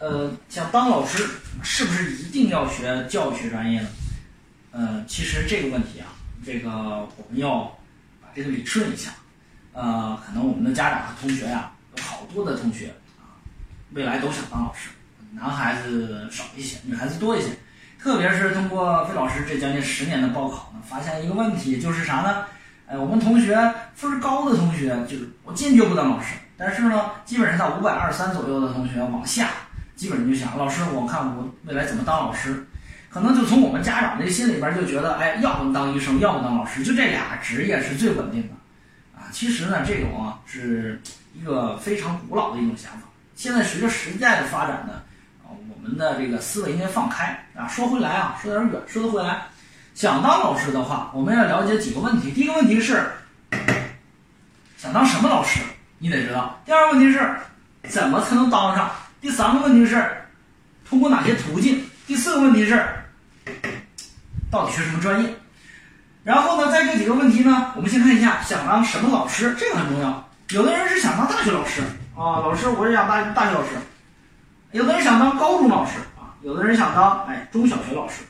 呃，想当老师是不是一定要学教育学专业呢？呃，其实这个问题啊，这个我们要把这个理顺一下。呃，可能我们的家长和同学呀，有好多的同学啊，未来都想当老师，男孩子少一些，女孩子多一些。特别是通过费老师这将近十年的报考呢，发现一个问题，就是啥呢？哎，我们同学分高的同学，就是我坚决不当老师。但是呢，基本上在五百二三左右的同学往下。基本就想，老师，我看我未来怎么当老师？可能就从我们家长这心里边就觉得，哎，要么当医生，要么当老师，就这俩职业是最稳定的。啊，其实呢，这种啊是一个非常古老的一种想法。现在随着时代的发展呢，啊，我们的这个思维应该放开啊。说回来啊，说点远，说得回来，想当老师的话，我们要了解几个问题。第一个问题是，想当什么老师？你得知道。第二个问题是，怎么才能当上？第三个问题是，通过哪些途径？第四个问题是，到底学什么专业？然后呢，在这几个问题呢，我们先看一下想当什么老师，这个很重要。有的人是想当大学老师啊，老师我是想当大学老师；有的人想当高中老师啊，有的人想当哎中小学老师。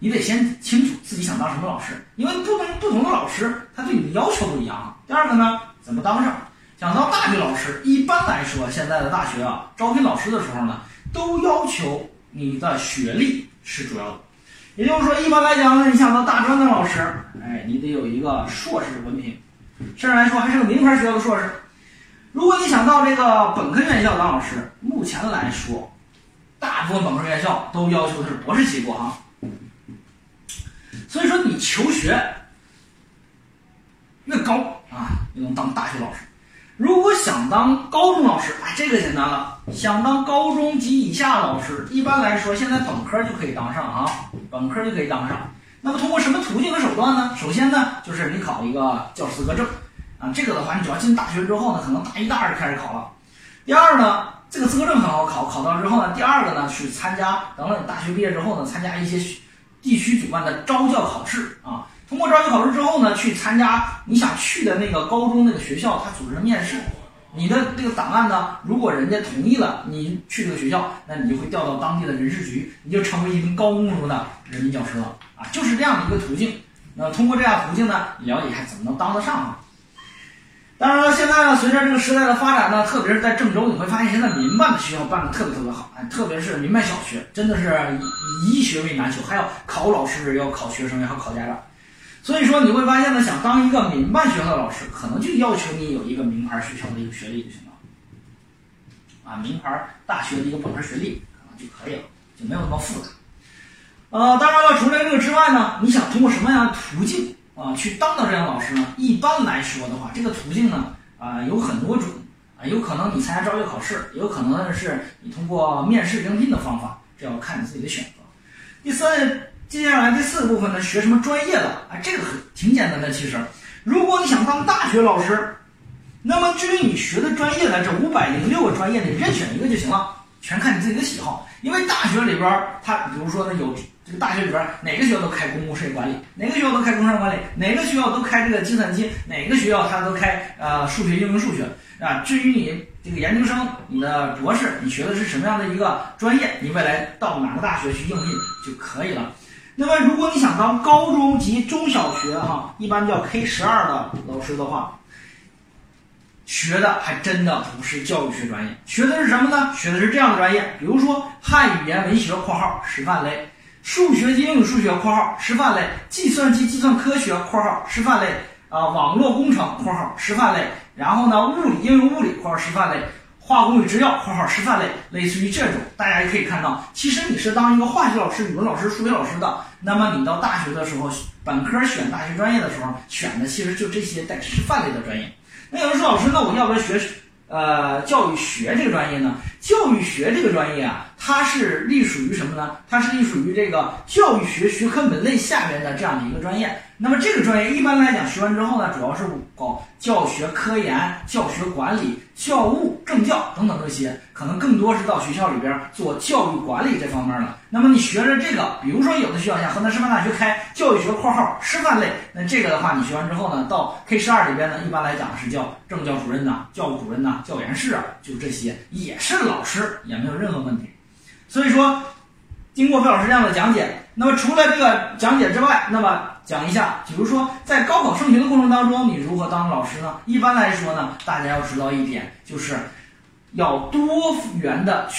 你得先清楚自己想当什么老师，因为不同不同的老师他对你的要求不一样。第二个呢，怎么当上？想当大学老师，一般来说，现在的大学啊，招聘老师的时候呢，都要求你的学历是主要的。也就是说，一般来讲呢，你想当大专的老师，哎，你得有一个硕士文凭，甚至来说还是个名牌学校的硕士。如果你想到这个本科院校当老师，目前来说，大部分本科院校都要求的是博士起步哈。所以说，你求学越高啊，就能当大学老师。如果想当高中老师，哎，这个简单了。想当高中及以下老师，一般来说，现在本科就可以当上啊，本科就可以当上。那么通过什么途径和手段呢？首先呢，就是你考一个教师资格证啊，这个的话，你只要进大学之后呢，可能大一、大二就开始考了。第二呢，这个资格证很好考，考到之后呢，第二个呢去参加，等到你大学毕业之后呢，参加一些地区主办的招教考试啊。通过招生考试之后呢，去参加你想去的那个高中那个学校，他组织面试。你的这个档案呢，如果人家同意了你去这个学校，那你就会调到当地的人事局，你就成为一名高工资的人民教师了啊，就是这样的一个途径。那通过这样途径呢，你了解一下怎么能当得上啊。当然了，现在呢，随着这个时代的发展呢，特别是在郑州，你会发现现在民办的学校办的特别特别好，哎，特别是民办小学，真的是以学为难求，还要考老师，要考学生，要考家长。所以说你会发现呢，想当一个民办学校的老师，可能就要求你有一个名牌学校的一个学历就行了，啊，名牌大学的一个本科学历可能就可以了，就没有那么复杂。呃，当然了，除了这个之外呢，你想通过什么样的途径啊去当到这样的老师呢？一般来说的话，这个途径呢啊有很多种啊，有可能你参加招教考试，有可能是你通过面试应聘的方法，这要看你自己的选择。第三。接下来第四个部分呢，学什么专业的？啊，这个很挺简单的。其实，如果你想当大学老师，那么至于你学的专业呢，这五百零六个专业你任选一个就行了，全看你自己的喜好。因为大学里边，它比如说呢，有这个大学里边哪个学校都开公共事业管理，哪个学校都开工商管理，哪个学校都开这个计算机，哪个学校它都开呃数学应用数学啊。至于你这个研究生、你的博士，你学的是什么样的一个专业，你未来到哪个大学去应聘就可以了。那么，如果你想当高中及中小学哈，一般叫 K 十二的老师的话，学的还真的不是教育学专业，学的是什么呢？学的是这样的专业，比如说汉语言文学（括号师范类）、数学及应用数学（括号师范类）、计算机计算科学（括号师范类）啊，网络工程（括号师范类），然后呢，物理应用物理（括号师范类）。化工与制药（括号师范类）类似于这种，大家也可以看到，其实你是当一个化学老师、语文老师、数学老师的，那么你到大学的时候，本科选大学专业的时候，选的其实就这些带师范类的专业。那有人说，老师，那我要不要学呃教育学这个专业呢？教育学这个专业啊，它是隶属于什么呢？它是隶属于这个教育学学科门类下边的这样的一个专业。那么这个专业一般来讲学完之后呢，主要是搞教学科研、教学管理、教务政教等等这些，可能更多是到学校里边做教育管理这方面了。那么你学着这个，比如说有的学校像河南师范大学开教育学（括号师范类），那这个的话，你学完之后呢，到 K 十二里边呢，一般来讲是叫政教主任呐、教务主任呐、教研室啊，就这些也是老师，也没有任何问题。所以说，经过费老师这样的讲解，那么除了这个讲解之外，那么讲一下，比如说在高考升学的过程当中，你如何当老师呢？一般来说呢，大家要知道一点，就是要多元的去